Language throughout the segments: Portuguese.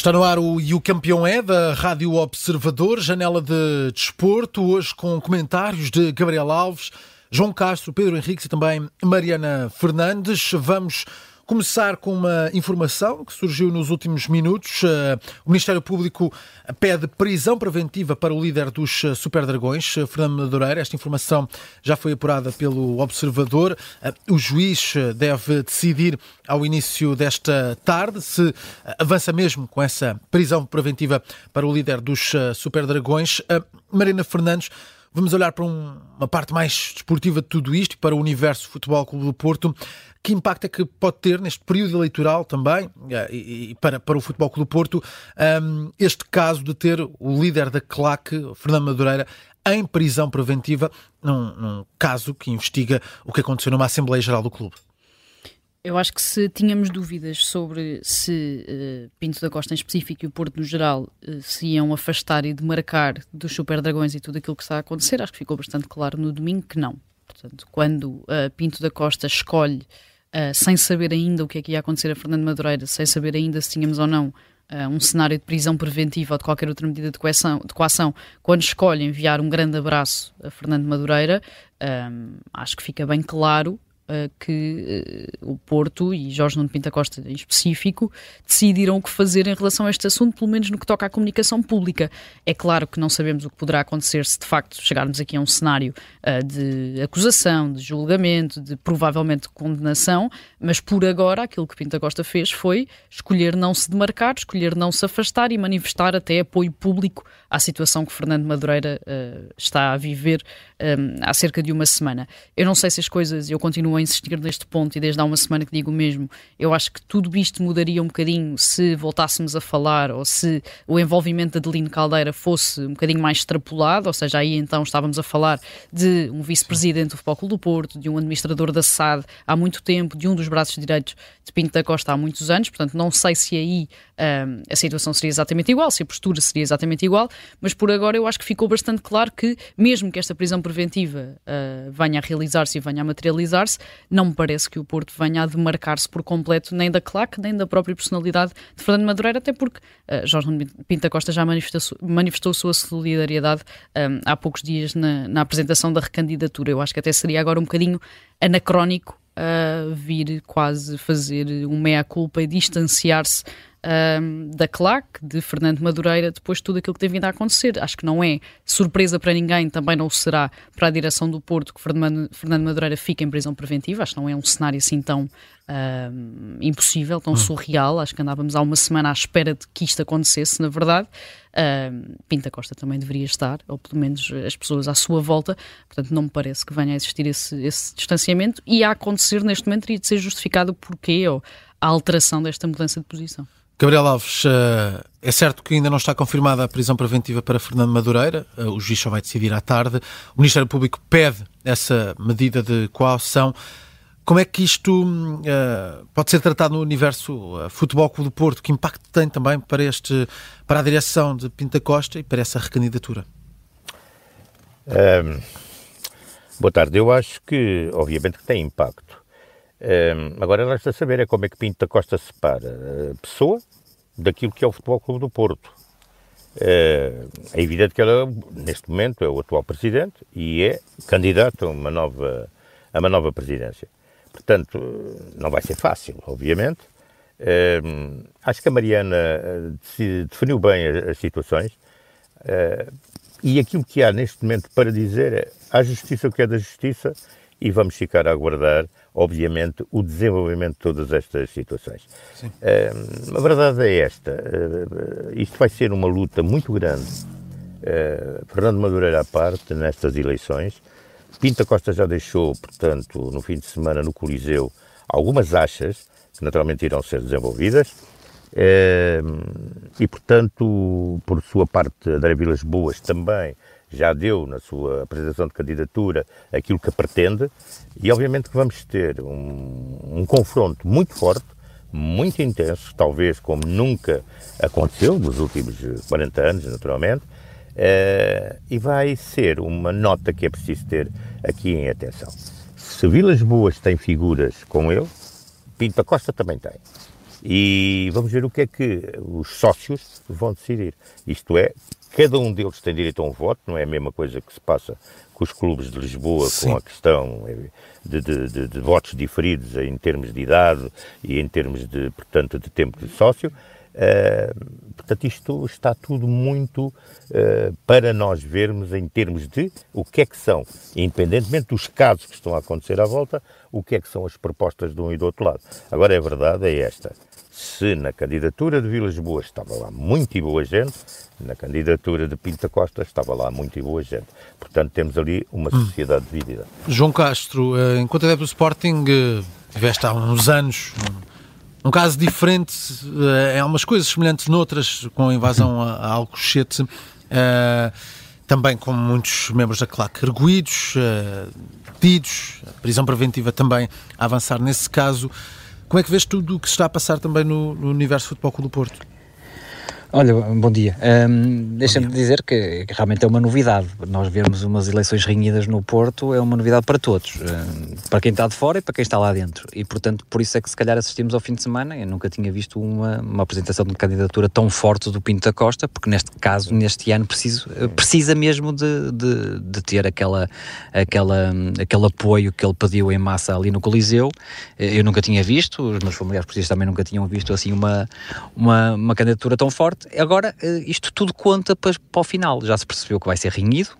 Está no ar o E o Campeão é da Rádio Observador, janela de desporto, hoje com comentários de Gabriel Alves, João Castro, Pedro Henriques e também Mariana Fernandes. Vamos começar com uma informação que surgiu nos últimos minutos. Eh, o Ministério Público pede prisão preventiva para o líder dos eh, Super Dragões, eh, Fernando Madureira. Esta informação já foi apurada pelo Observador. O juiz deve decidir ao início desta tarde se avança mesmo com essa prisão preventiva para o líder dos Super Dragões. Marina Fernandes. Vamos olhar para uma parte mais desportiva de tudo isto, para o universo Futebol Clube do Porto. Que impacto é que pode ter neste período eleitoral também, eh, e, para, para o Futebol Clube do Porto, um, este caso de ter o líder da CLAC, Fernando Madureira, em prisão preventiva, num, num caso que investiga o que aconteceu numa Assembleia Geral do Clube? Eu acho que se tínhamos dúvidas sobre se uh, Pinto da Costa em específico e o Porto no geral uh, se iam afastar e demarcar dos Super Dragões e tudo aquilo que está a acontecer, acho que ficou bastante claro no domingo que não. Portanto, quando uh, Pinto da Costa escolhe sem saber ainda o que é que ia acontecer a Fernando Madureira, sem saber ainda se tínhamos ou não um cenário de prisão preventiva ou de qualquer outra medida de coação, de coação quando escolhe enviar um grande abraço a Fernando Madureira, um, acho que fica bem claro que uh, o Porto e Jorge Nuno Pinta Costa em específico decidiram o que fazer em relação a este assunto, pelo menos no que toca à comunicação pública. É claro que não sabemos o que poderá acontecer se de facto chegarmos aqui a um cenário uh, de acusação, de julgamento, de provavelmente condenação, mas por agora aquilo que Pinta Costa fez foi escolher não se demarcar, escolher não se afastar e manifestar até apoio público à situação que Fernando Madureira está a viver há cerca de uma semana. Eu não sei se as coisas, eu continuo insistir neste ponto e desde há uma semana que digo mesmo, eu acho que tudo isto mudaria um bocadinho se voltássemos a falar ou se o envolvimento da Adelino Caldeira fosse um bocadinho mais extrapolado, ou seja, aí então estávamos a falar de um vice-presidente do Futebol Clube do Porto, de um administrador da SAD há muito tempo, de um dos braços direitos de Pinto da Costa há muitos anos, portanto não sei se aí um, a situação seria exatamente igual, se a postura seria exatamente igual, mas por agora eu acho que ficou bastante claro que mesmo que esta prisão preventiva uh, venha a realizar-se e venha a materializar-se, não me parece que o Porto venha a demarcar-se por completo nem da claque, nem da própria personalidade de Fernando Madureira, até porque uh, Jorge Pinta Costa já manifestou, manifestou sua solidariedade um, ah, há poucos dias na, na apresentação da recandidatura. Eu acho que até seria agora um bocadinho anacrónico uh, vir quase fazer um meia-culpa e distanciar-se um, da CLAC, de Fernando Madureira, depois de tudo aquilo que tem vindo a acontecer. Acho que não é surpresa para ninguém, também não será para a direção do Porto que Fernando, Madureira fique em prisão preventiva. Acho que não é um cenário assim tão um, impossível, tão hum. surreal. Acho que andávamos há uma semana à espera de que isto acontecesse, na verdade. Um, Pinta Costa também deveria estar, ou pelo menos as pessoas à sua volta. Portanto, não me parece que venha a existir esse, esse distanciamento e a acontecer neste momento teria de ser justificado o porquê ou a alteração desta mudança de posição. Gabriel Alves, eh, é certo que ainda não está confirmada a prisão preventiva para Fernando Madureira, eh, o juiz só vai decidir à tarde. O Ministério Público pede essa medida de coação. Como é que isto uh, pode ser tratado no universo Futebol Clube do Porto? Que impacto tem também para, este, para a direção de Pinta Costa e para essa recandidatura? Um, boa tarde. Eu acho que, obviamente, que tem impacto. Um, agora resta saber é como é que Pinto da Costa separa a pessoa daquilo que é o Futebol Clube do Porto. Uh, é evidente que ela, neste momento, é o atual presidente e é candidato a uma nova, a uma nova presidência. Portanto, não vai ser fácil, obviamente. Uh, acho que a Mariana definiu bem as, as situações e aquilo que há neste momento para dizer é a justiça o que é da justiça e vamos ficar a aguardar obviamente, o desenvolvimento de todas estas situações. Uh, a verdade é esta: uh, isto vai ser uma luta muito grande. Uh, Fernando Madureira à parte nestas eleições. Pinta Costa já deixou, portanto, no fim de semana no Coliseu, algumas achas que naturalmente irão ser desenvolvidas. e, portanto, por sua parte, André Vilas Boas também já deu na sua apresentação de candidatura aquilo que pretende e obviamente que vamos ter um, um confronto muito forte, muito intenso, talvez como nunca aconteceu nos últimos 40 anos, naturalmente, uh, e vai ser uma nota que é preciso ter aqui em atenção. Se Vilas Boas tem figuras com ele, Pinto Costa também tem. E vamos ver o que é que os sócios vão decidir. Isto é, cada um deles tem direito a um voto, não é a mesma coisa que se passa com os clubes de Lisboa, Sim. com a questão de, de, de, de, votos diferidos em termos de idade e em termos de, portanto, de tempo de sócio. Uh, portanto, isto está tudo muito uh, para nós vermos em termos de o que é que são, independentemente dos casos que estão a acontecer à volta, o que é que são as propostas de um e do outro lado. Agora, a verdade é esta. Se na candidatura de Vilas Boas estava lá muito e boa gente, na candidatura de Pinta Costa estava lá muito e boa gente. Portanto, temos ali uma hum. sociedade dividida. João Castro, eh, enquanto adepto do Sporting, tiveste há uns anos um caso diferente, eh, em algumas coisas semelhantes noutras, com a invasão a, a Alcochete, uh, também com muitos membros da claque erguidos, uh, detidos, prisão preventiva também a avançar nesse caso. Como é que vês tudo o que se está a passar também no, no universo do Futebol Clube do Porto? Olha, bom dia. Um, Deixa-me dizer que, realmente é uma novidade. Nós vermos umas eleições renhidas no Porto é uma novidade para todos. Um, para quem está de fora e para quem está lá dentro. E, portanto, por isso é que se calhar assistimos ao fim de semana. Eu nunca tinha visto uma, uma apresentação de candidatura tão forte do Pinto da Costa, porque neste caso, neste ano, preciso, precisa mesmo de, de, de ter aquela, aquela, aquele apoio que ele pediu em massa ali no Coliseu. Eu nunca tinha visto, os meus familiares precisos também nunca tinham visto assim uma, uma, uma candidatura tão forte Agora, eh, isto tudo conta para, para o final. Já se percebeu que vai ser renhido,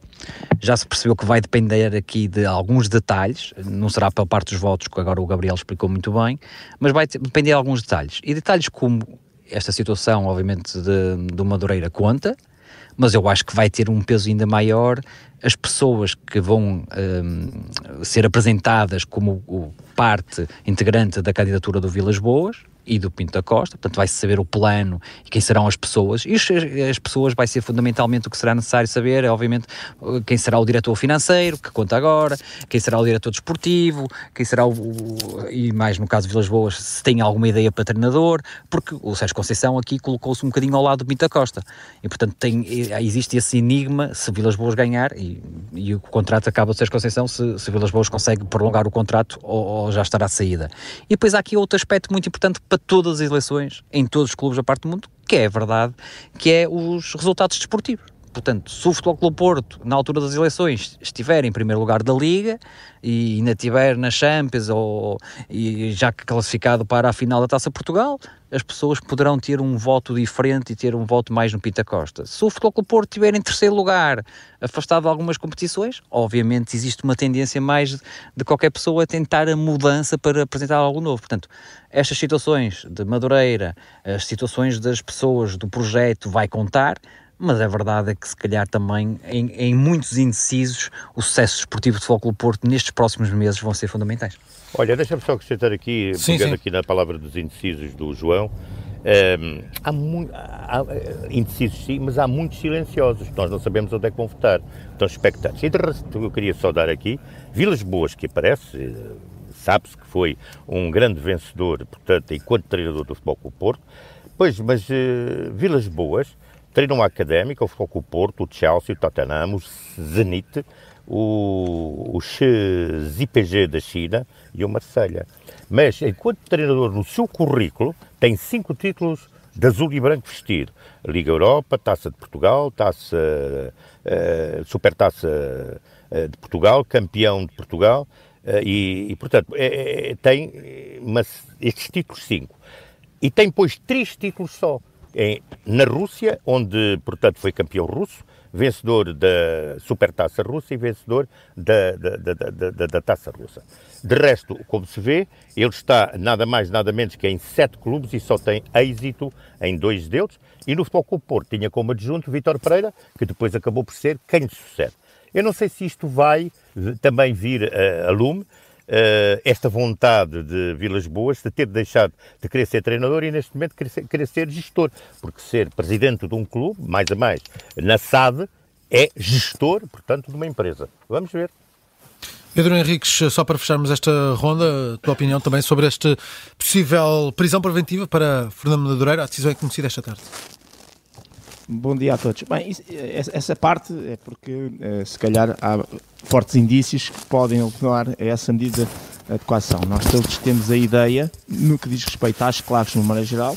já se percebeu que vai depender aqui de alguns detalhes, não será pela parte dos votos, que agora o Gabriel explicou muito bem, mas vai depender de alguns detalhes. E detalhes como esta situação, obviamente, de, do Madureira conta, mas eu acho que vai ter um peso ainda maior as pessoas que vão um, ser apresentadas como parte integrante da candidatura do Vilas Boas, e do Pinto da Costa, portanto vai-se saber o plano e quem serão as pessoas, e as pessoas vai ser fundamentalmente o que será necessário saber, é obviamente quem será o diretor financeiro, que conta agora, quem será o diretor desportivo, quem será o, e mais no caso de Vilas Boas, se tem alguma ideia para treinador, porque o Sérgio Conceição aqui colocou-se um bocadinho ao lado do Pinto da Costa, e portanto tem, existe esse enigma, se Vilas Boas ganhar, e, e o contrato acaba o Sérgio Conceição, se, se Vilas Boas consegue prolongar o contrato ou, ou já estará à saída. E depois há aqui outro aspecto muito importante para todas as eleições, em todos os clubes da parte do mundo, que é verdade, que é os resultados desportivos. Portanto, se o Futebol Clube Porto, na altura das eleições, estiver em primeiro lugar da Liga e ainda estiver na Champions ou e já classificado para a final da Taça Portugal, as pessoas poderão ter um voto diferente e ter um voto mais no Pita Costa. Se o Futebol Clube Porto estiver em terceiro lugar, afastado de algumas competições, obviamente existe uma tendência mais de qualquer pessoa a tentar a mudança para apresentar algo novo. Portanto, estas situações de Madureira, as situações das pessoas do projeto vai contar, mas a verdade é que se calhar também em, em muitos indecisos o sucesso esportivo de Futebol Porto nestes próximos meses vão ser fundamentais. Olha, deixa-me só acrescentar aqui, sim, pegando sim. aqui na palavra dos indecisos do João, um, ehm, há, muito, há, eh, indecisos sim, mas há muitos silenciosos, nós não sabemos onde é que vão votar, estão expectantes. E de resto, eu queria só dar aqui, Vilas Boas, que aparece, eh, sabe-se que foi um grande vencedor, portanto, enquanto treinador do Futebol Clube Porto, pois, mas uh, Vilas Boas, Treinam a Académica, o Foco Porto, o Chelsea, o Tottenham, o Zenit, o, o XIPG da China e o Marselha. Mas, enquanto treinador, no seu currículo, tem cinco títulos de azul e branco vestido. Liga Europa, Taça de Portugal, Taça, uh, Supertaça uh, de Portugal, Campeão de Portugal, uh, e, e, portanto, é, é, tem uma, estes títulos cinco. E tem, pois, três títulos só em, na Rússia, onde, portanto, foi campeão russo, vencedor da Supertaça Russa e vencedor da, da, da, da, Taça Russa. De resto, como se vê, ele está nada mais, nada menos que em sete clubes e só tem êxito em dois deles. E no Futebol Clube Porto tinha como adjunto Vítor Pereira, que depois acabou por ser quem lhe sucede. Eu não sei se isto vai também vir a, a lume, esta vontade de Vilas Boas de ter deixado de querer ser treinador e neste momento querer ser, querer ser gestor, porque ser presidente de um clube, mais a mais, na SAD, é gestor, portanto, de uma empresa. Vamos ver. Pedro Henriques, só para fecharmos esta ronda, a tua opinião também sobre esta possível prisão preventiva para Fernando Madureira, a decisão é conhecida esta tarde. Bom dia a todos. Bem, essa parte é porque, eh, se calhar, há fortes indícios que podem levar a essa medida adequação. Nós todos temos a ideia, no que diz respeito às claques no maneira geral,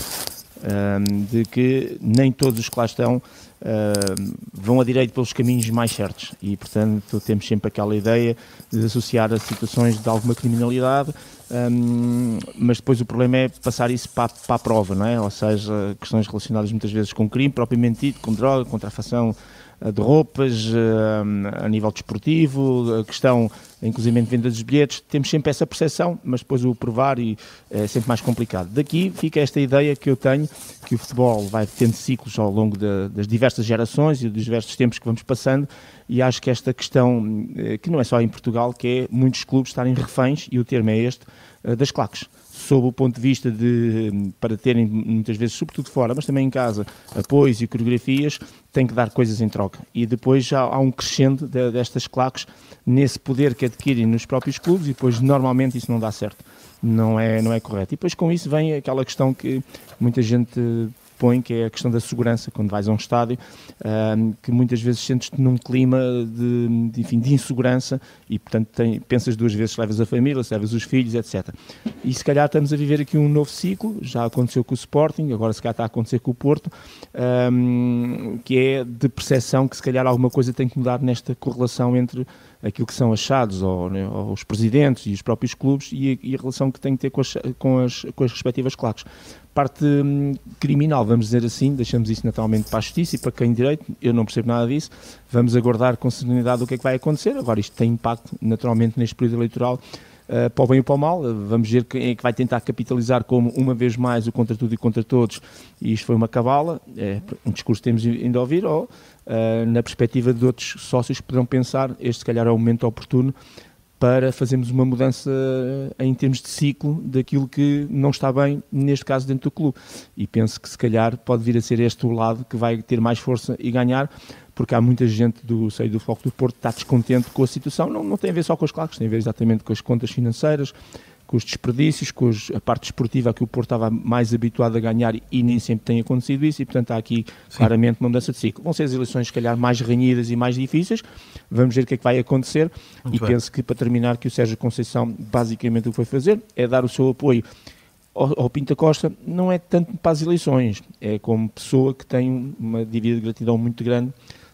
de que nem todos os que lá estão vão a direito pelos caminhos mais certos e, portanto, temos sempre aquela ideia de associar a situações de alguma criminalidade, mas depois o problema é passar isso para, para, a prova, não é? Ou seja, questões relacionadas muitas vezes com crime propriamente dito, com droga, contrafação de roupas, eh, a nível desportivo, a questão, inclusive, de venda dos bilhetes, temos sempre essa percepção, mas depois o provar e é sempre mais complicado. Daqui fica esta ideia que eu tenho, que o futebol vai tendo ciclos ao longo de, das diversas gerações e dos diversos tempos que vamos passando, e acho que esta questão, eh, que não é só em Portugal, que é muitos clubes estarem reféns, e o termo é este, das claques sob o ponto de vista de, para terem muitas vezes, sobretudo fora, mas também em casa, apoios e coreografias, tem que dar coisas em troca. E depois já há um crescendo de, destas claques nesse poder que adquirem nos próprios clubes e depois normalmente isso não dá certo. Não é, não é correto. E depois com isso vem aquela questão que muita gente que é a questão da segurança, quando vais a um estádio, que muitas vezes sentes-te num clima de, de, enfim, de insegurança e, portanto, tem, pensas duas vezes se levas a família, se levas os filhos, etc. E se calhar estamos a viver aqui um novo ciclo, já aconteceu com o Sporting, agora se calhar está a acontecer com o Porto, que é de percepção que se calhar alguma coisa tem que mudar nesta correlação entre aquilo que são achados ou, né, presidentes e os próprios clubes e a, e a, relação que tem que ter com as, com as, com as respectivas claques. Parte hum, criminal, vamos dizer assim, deixamos isso naturalmente para a justiça e para quem direito, eu não percebo nada disso, vamos aguardar com serenidade o que é que vai acontecer. Agora, isto tem impacto naturalmente neste período eleitoral. Uh, para o bem e para o mal, vamos ver quem é que vai tentar capitalizar como uma vez mais o contra tudo e contra todos, e isto foi uma cabala, é um discurso que temos ainda a ouvir, ou uh, na perspectiva de outros sócios que poderão pensar, este se calhar é o momento oportuno para fazermos uma mudança em termos de ciclo daquilo que não está bem, neste caso, dentro do clube. E penso que se calhar pode vir a ser este o lado que vai ter mais força e ganhar, porque há muita gente do seio do Foco do Porto que está descontente com a situação. Não, não tem a ver só com os claques, tem a ver exatamente com as contas financeiras, com os desperdícios, com os, a parte esportiva que o Porto estava mais habituado a ganhar e nem sempre tem acontecido isso, e portanto há aqui Sim. claramente uma mudança de ciclo. Vão ser as eleições, se calhar, mais renhidas e mais difíceis, vamos ver o que é que vai acontecer, Muito e bem. penso que para terminar, que o Sérgio Conceição, basicamente o que foi fazer é dar o seu apoio ao Pinta Costa, não é tanto para as eleições, é como pessoa que tem uma dívida de gratidão muito grande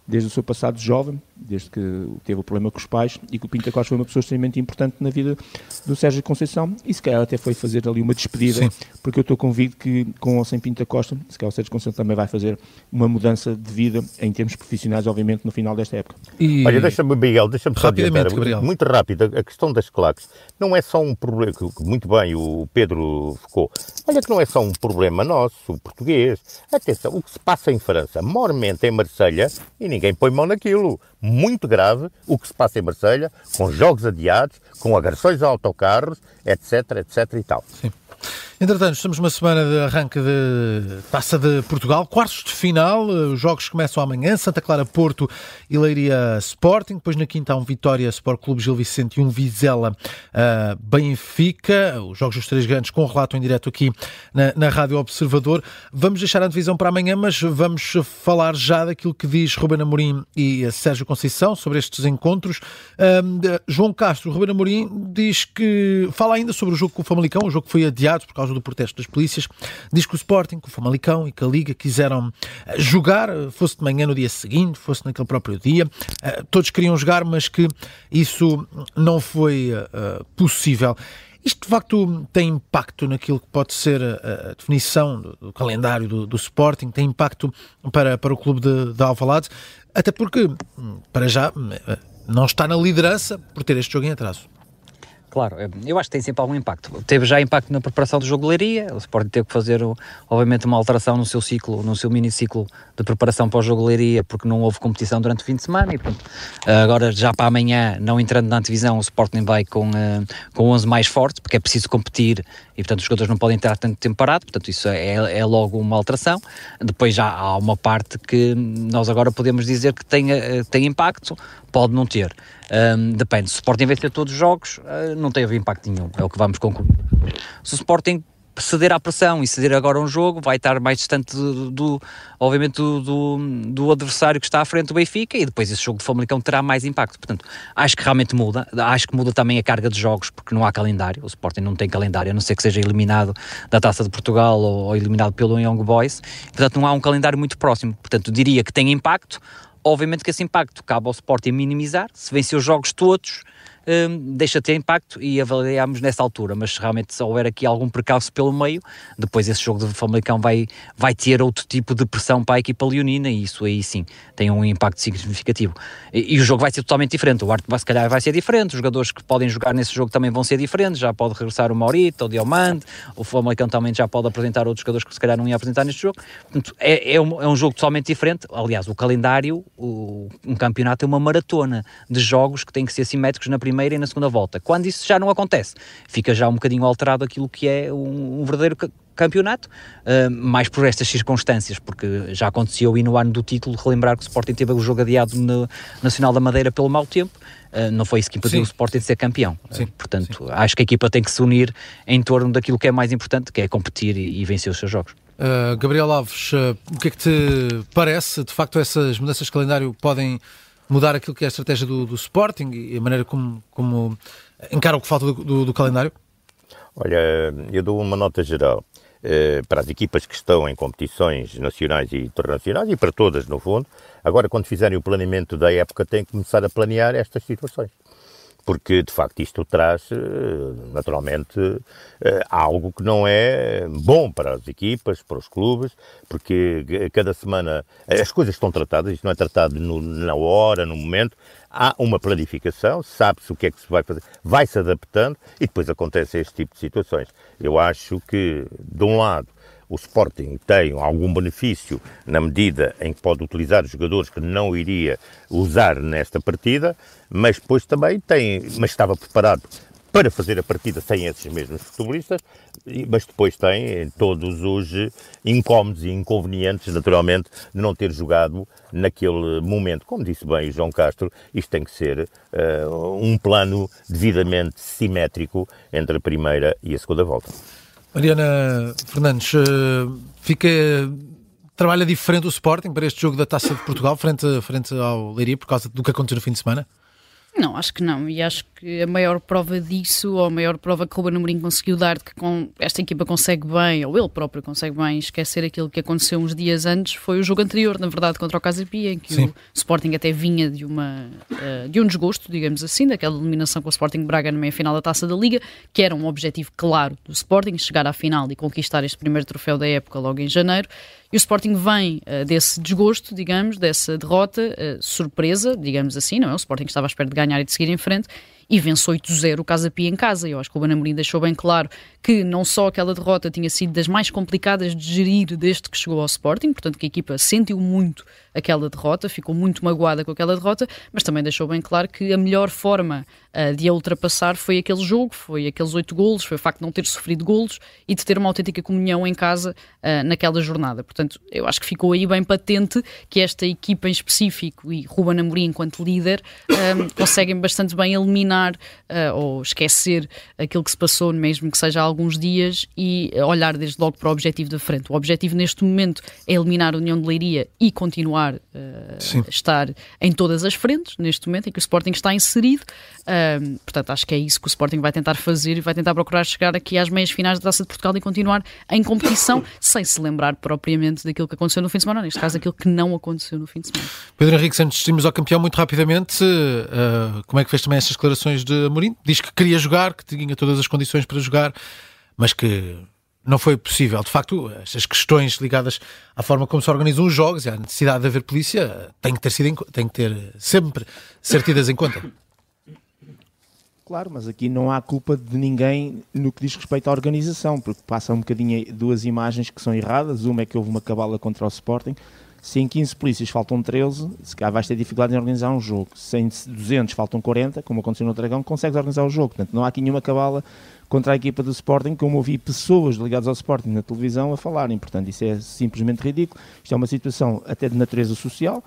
desde o seu passado jovem, desde que teve o problema com os pais e que o Pinta Costa foi uma pessoa extremamente importante na vida do Sérgio Conceição e se calhar até foi fazer ali uma despedida, Sim. porque eu estou convicto que com ou sem Pinta Costa, se calhar o Sérgio Conceição também vai fazer uma mudança de vida em termos profissionais, obviamente, no final desta época. E... Olha, deixa-me, Miguel, deixa-me só dizer, muito, muito rápido, a questão das claques não é só um problema, que muito bem o Pedro focou, olha que não é só um problema nosso, português. Atenção, o que se passa em França, mormente em Marselha, e ninguém põe mão naquilo muito grave o que se passa em Marselha, com jogos adiados, com agressões a autocarros, etc, etc e tal. Sim. Entretanto, estamos numa semana de arranque de Taça de Portugal, quartos de final, os jogos começam amanhã, Santa Clara Porto e Leiria Sporting, depois na quinta há um Vitória Sport Clube Gil Vicente e um Vizela uh, Benfica, os jogos dos três grandes com relato em direto aqui na, na Rádio Observador. Vamos deixar a divisão para amanhã, mas vamos falar já daquilo que diz Ruben Amorim e Sérgio Conceição sobre estes encontros. João Castro, Ruben Amorim diz que fala ainda sobre o jogo com o Famalicão, o jogo que foi adiado por causa causa do protesto das polícias, diz que o Sporting, que o Famalicão e que a Liga quiseram eh, jogar, eh, fosse de manhã no dia seguinte, fosse naquele próprio dia. Eh, todos queriam jogar, mas que isso não foi possível. Isto de facto tem impacto naquilo que pode ser a, definição do, do calendário do, do, Sporting, tem impacto para, para o clube de, de Alvalade, até porque, hum, para já, não está na liderança por ter este jogo em atraso. Claro, eu acho que tem sempre algum impacto. Teve já impacto na preparação do jogo de Leiria, o Sporting teve que fazer, obviamente, uma alteração no seu ciclo, no seu miniciclo de preparação para o jogo de Leiria, porque não houve competição durante o fim de semana e, portanto, agora já para amanhã, não entrando na antevisão, o Sporting vai com, uh, com 11 mais forte, porque é preciso competir e, portanto, os jogadores não podem estar tanto tempo parado, portanto, isso é, é logo uma alteração. Depois já há uma parte que nós agora podemos dizer que tem, uh, tem impacto, pode não ter. Um, depende, se o Sporting vencer todos os jogos, uh, não teve impacto nenhum, é o que vamos concluir. Se o Sporting ceder à pressão e ceder agora um jogo, vai estar mais distante do, do obviamente, do, do, do, adversário que está à frente do Benfica e depois esse jogo de Famalicão terá mais impacto. Portanto, acho que realmente muda. Acho que muda também a carga de jogos porque não há calendário. O Sporting não tem calendário, a não ser que seja eliminado da Taça de Portugal ou, ou eliminado pelo Young Boys. Portanto, não há um calendário muito próximo. Portanto, diria que tem impacto. Obviamente que esse impacto cabe ao Sporting minimizar. Se vencer os jogos todos, um, deixa de ter impacto e avaliamos nessa altura, mas se realmente se houver aqui algum percalço pelo meio, depois esse jogo de Famalicão vai, vai ter outro tipo de pressão para a equipa leonina e isso aí sim tem um impacto significativo. E, e o jogo vai ser totalmente diferente, o arte se calhar vai ser diferente, os jogadores que podem jogar nesse jogo também vão ser diferentes, já pode regressar o Maurito, o Diomande, o Famalicão também já pode apresentar outros jogadores que se calhar não ia apresentar neste jogo, portanto é, é, um, é um jogo totalmente diferente, aliás o calendário, o, um campeonato é uma maratona de jogos que têm que ser simétricos na primeira primeira e na segunda volta. Quando isso já não acontece, fica já um bocadinho alterado aquilo que é um, um verdadeiro campeonato, uh, mais por estas circunstâncias, porque já aconteceu e no ano do título, relembrar que o Sporting teve o jogo adiado no Nacional da Madeira pelo mau tempo, uh, não foi isso que impediu Sim. o Sporting de ser campeão. Uh, portanto, Sim. acho que a equipa tem que se unir em torno daquilo que é mais importante, que é competir e, e vencer os seus jogos. Gabriel Alves, o que é que te parece? De facto, essas mudanças de calendário podem mudar aquilo que é a estratégia do, do Sporting e a maneira como, como encara o que falta do, do, do calendário? Olha, eu dou uma nota geral eh, para as equipas que estão em competições nacionais e internacionais e para todas, no fundo. Agora, quando fizerem o planeamento da época, têm que começar a planear estas situações porque de facto isto traz eh, naturalmente eh, algo que não é bom para as equipas, para os clubes, porque cada semana as coisas estão tratadas, isto não é tratado no, na hora, no momento, há uma planificação, sabe-se o que é que se vai fazer, vai-se adaptando e depois acontece este tipo de situações. Eu acho que, de um lado, o Sporting tem algum benefício na medida em que pode utilizar jogadores que não iria usar nesta partida, mas depois também tem, mas estava preparado para fazer a partida sem esses mesmos futebolistas, mas depois tem todos os incómodos e inconvenientes, naturalmente, de não ter jogado naquele momento. Como disse bem João Castro, isto tem que ser uh, um plano devidamente simétrico entre a primeira e a segunda volta. Mariana Fernandes, eh, fica trabalha diferente o Sporting para este jogo da Taça de Portugal frente, frente ao Leiria por causa do que aconteceu no fim de semana? Não, acho que não. E acho que a maior prova disso, ou a maior prova que o Ruben Amorim conseguiu dar de que com, esta equipa consegue bem, ou ele próprio consegue bem, esquecer aquilo que aconteceu uns dias antes, foi o jogo anterior, na verdade, contra o Casa Pia, em que Sim. o Sporting até vinha de, uma, uh, de um desgosto, digamos assim, daquela eliminação com o Sporting Braga na meia-final da Taça da Liga, que era um objetivo claro do Sporting, chegar à final e conquistar este primeiro troféu da época logo em janeiro. E o Sporting vem uh, desse desgosto, digamos, dessa derrota, uh, surpresa, digamos assim, não é? O Sporting estava à espera de ganhar e de seguir em frente e vence 8-0 o Casa Pia em casa. Eu acho que o Banamorim deixou bem claro que não só aquela derrota tinha sido das mais complicadas de gerir desde que chegou ao Sporting, portanto que a equipa sentiu muito aquela derrota, ficou muito magoada com aquela derrota, mas também deixou bem claro que a melhor forma uh, de a ultrapassar foi aquele jogo, foi aqueles oito golos, foi o facto de não ter sofrido golos e de ter uma autêntica comunhão em casa uh, naquela jornada. Portanto, eu acho que ficou aí bem patente que esta equipa em específico e Ruben Amorim enquanto líder ah, conseguem bastante bem eliminar uh, ou esquecer aquilo que se passou, mesmo que seja há alguns dias, e olhar desde logo para o objetivo da frente. O objetivo neste momento é eliminar a União de Leiria e continuar uh, a estar em todas as frentes, neste momento em que o Sporting está inserido. Portanto, acho que é isso que o Sporting vai tentar fazer e vai tentar procurar chegar aqui às meias finais da Taça de Portugal e continuar em competição, sem se lembrar propriamente daquilo que aconteceu no fim de semana, neste caso, aquilo que não aconteceu no fim de semana. Pedro Henrique, antes de irmos ao campeão, muito rapidamente, uh, como é que fez também estas declarações de Amorim? Diz que queria jogar, que tinha todas as condições para jogar, mas que não foi possível. De facto, estas questões ligadas à forma como se organizam os jogos e à necessidade de haver polícia têm que ter, sido, têm que ter sempre ser tidas em conta. Claro, mas aqui não há culpa de ninguém no que diz respeito à organização, porque passa um bocadinho duas imagens que são erradas. Uma é que houve uma cabala contra o Sporting. Se em 15 polícias faltam 13, se calhar vais ter dificuldade em organizar um jogo. Se em 200 faltam 40, como aconteceu no Dragão, consegues organizar o jogo. Portanto, não há aqui nenhuma cabala contra a equipa do Sporting, como ouvi pessoas ligadas ao Sporting na televisão a falarem. Portanto, isso é simplesmente ridículo. Isto é uma situação até de natureza social.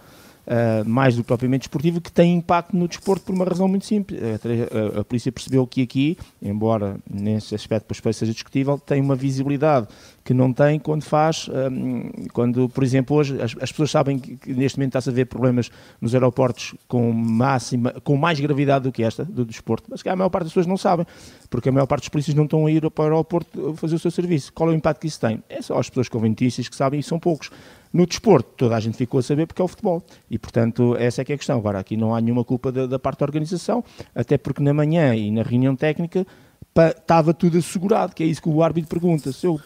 Uh, mais do que propriamente desportivo, que tem impacto no desporto por uma razão muito simples. A, a, a polícia percebeu que aqui, embora nesse aspecto depois seja discutível, tem uma visibilidade que não tem quando faz, um, quando, por exemplo, hoje as, as pessoas sabem que, que, neste momento está-se a ver problemas nos aeroportos com, máxima, com mais gravidade do que esta, do desporto, mas que a maior parte das pessoas não sabem, porque a maior parte dos polícias não estão a ir para o aeroporto fazer o seu serviço. Qual é o impacto que isso tem? É só as pessoas com que sabem e são poucos. No desporto, toda a gente ficou a saber porque é o futebol. E, portanto, essa é que é a questão. Agora, aqui não há nenhuma culpa da, da parte da organização, até porque na manhã e na reunião técnica estava tudo assegurado, que é isso que o árbitro pergunta, se o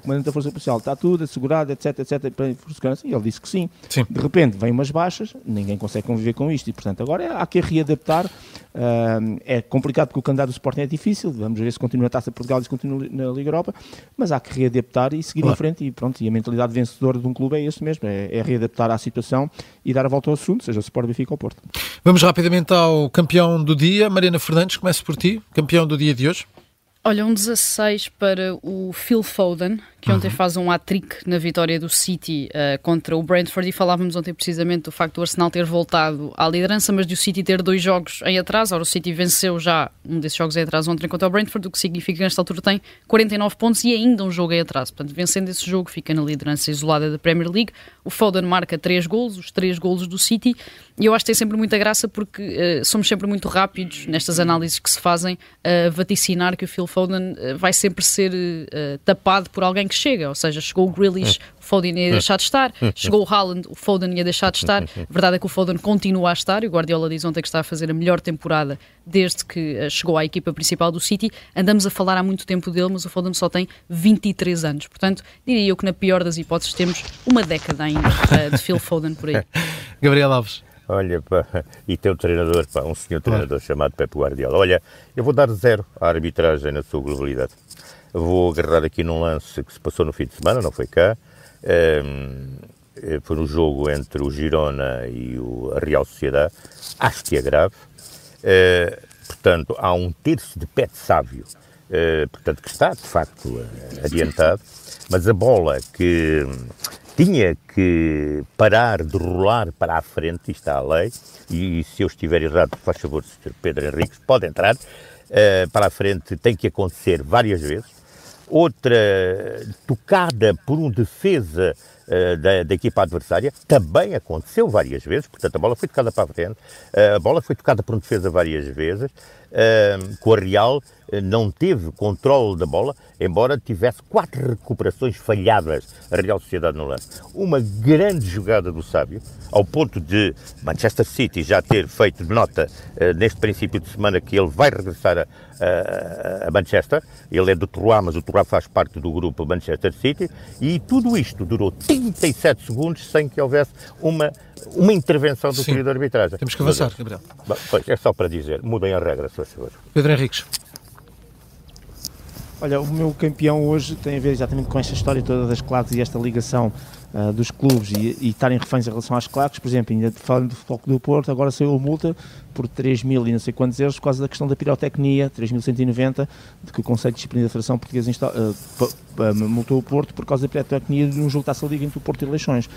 comandante da Força Policial está tudo assegurado, etc, etc, para segurança, e ele disse que sim. sim. De repente vem umas baixas, ninguém consegue conviver com isto, e portanto agora há que readaptar, uh, é complicado porque o candidato do Sporting é difícil, vamos ver se continua a Taça Portugal e se continua na Liga Europa, mas há que readaptar e seguir claro. em frente, e pronto, e a mentalidade vencedora de um clube é isso mesmo, é, é readaptar à situação e dar a volta ao assunto, seja o Sport, Benfica ou Porto. Vamos rapidamente ao campeão do dia, Mariana Fernandes, começo por ti, campeão do dia de hoje. Olha, um 16 para o Phil Foden, que ontem uhum. faz um hat-trick na vitória do City uh, contra o Brentford e falávamos ontem precisamente do facto do Arsenal ter voltado à liderança, mas de o City ter dois jogos em atraso. Ora, o City venceu já um desses jogos em atraso ontem contra o Brentford, o que significa que nesta altura tem 49 pontos e ainda um jogo em atraso. Portanto, vencendo esse jogo, fica na liderança isolada da Premier League. O Foden marca três golos, os três golos do City, e eu acho que tem sempre muita graça porque uh, somos sempre muito rápidos nestas análises que se fazem a vaticinar que o Phil Foden uh, vai sempre ser tapado por alguém que chega, ou seja, chegou o Grealish, o Foden ia deixar de estar, chegou o Haaland, o Foden ia deixar de estar. A verdade é que o Foden continua a estar e o Guardiola diz ontem que está a fazer a melhor temporada desde que eh, chegou à equipa principal do City. Andamos a falar há muito tempo dele, mas o Foden só tem 23 anos. Portanto, diria eu que na pior das hipóteses temos uma década ainda uh, de Phil Foden por aí. Gabriel Alves. Olha, pá, e teu treinador, pá, um senhor treinador chamado Pep Guardiola. Olha, eu vou dar zero à arbitragem na sua globalidade. Vou agarrar aqui num lance que se passou no fim de semana, não foi cá. Um, eh, foi no jogo entre o Girona e o, a Real Sociedade. Acho que é grave. Uh, portanto, há um terço de pé de sábio, uh, portanto, que está, de facto, adiantado. Mas a bola que tinha que parar de rolar para a frente, está a lei, e, e se eu estiver errado, faz favor, Sr. Pedro Henriques, pode entrar, uh, para a frente tem que acontecer várias vezes, outra tocada por um defesa uh, da, da, equipa adversária, também aconteceu várias vezes, portanto a bola foi tocada para a frente, uh, a bola foi tocada por um defesa várias vezes, com a Real não teve controle da bola, embora tivesse quatro recuperações falhadas a Real Sociedade no lance. Uma grande jogada do Sábio, ao ponto de Manchester City já ter feito nota uh, neste princípio de semana que ele vai regressar a, a, a Manchester. Ele é do Troá, mas o Troá faz parte do grupo Manchester City. E tudo isto durou 37 segundos sem que houvesse uma uma intervenção do de arbitragem. Temos que avançar, Gabriel. Bom, pois, é só para dizer, mudem a regra, se favor. Pedro Henriques. Olha, o meu campeão hoje tem a ver exatamente com esta história toda das claques e esta ligação uh, dos clubes e, e estarem reféns em relação às claques. Por exemplo, ainda falando do Foco do Porto, agora saiu a multa por 3 mil e não sei quantos euros por causa da questão da pirotecnia, 3.190, de que o Conselho de Disciplina da Federação Portuguesa uh, multou o Porto por causa da pirotecnia de um jogo da Liga entre o Porto e Leixões.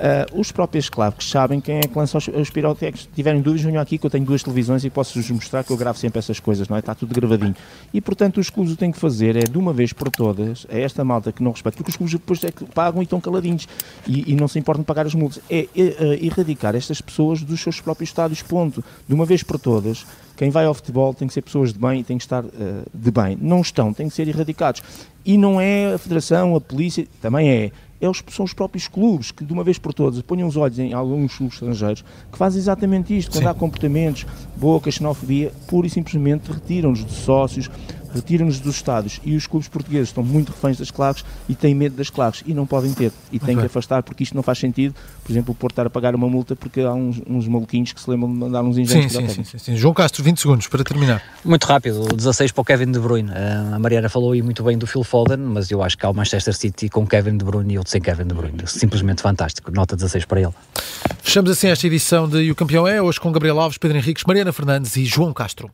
Uh, os próprios esclavos sabem quem é que lança os, os pirotécnicos. Se tiverem dúvidas, venham aqui que eu tenho duas televisões e posso-vos mostrar que eu gravo sempre essas coisas, não é? Está tudo gravadinho. E portanto, os clubes o que têm que fazer é, de uma vez por todas, é esta malta que não respeita, porque os clubes depois é que pagam e estão caladinhos e, e não se importam de pagar as multas, é, é, é erradicar estas pessoas dos seus próprios estádios, ponto. De uma vez por todas, quem vai ao futebol tem que ser pessoas de bem e tem que estar uh, de bem. Não estão, têm que ser erradicados. E não é a Federação, a polícia, também é é os, são os próprios clubes que, de uma vez por todas, ponham os olhos em alguns clubes estrangeiros que fazem exatamente isto. Quando Sim. há comportamentos, boca, xenofobia, pura e simplesmente retiram-nos de sócios, retiram-nos dos estádios e os clubes portugueses estão muito reféns das claves e têm medo das claves e não podem ter e têm okay. que afastar porque isto não faz sentido. Por exemplo, o Porto estar a pagar uma multa porque há uns, uns maluquinhos que se lembram de mandar uns engenhos sim, sim, sim, sim, João Castro, 20 segundos para terminar. Muito rápido, o 16 para o Kevin De Bruyne. Uh, a Mariana falou aí muito bem do Phil Foden, mas eu acho que há o Manchester City com Kevin De Bruyne e outro sem Kevin De Bruyne. Simplesmente fantástico. Nota 16 para ele. Fechamos assim esta edição de E o Campeão é, hoje com Gabriel Alves, Pedro Henriques, Mariana Fernandes e João Castro.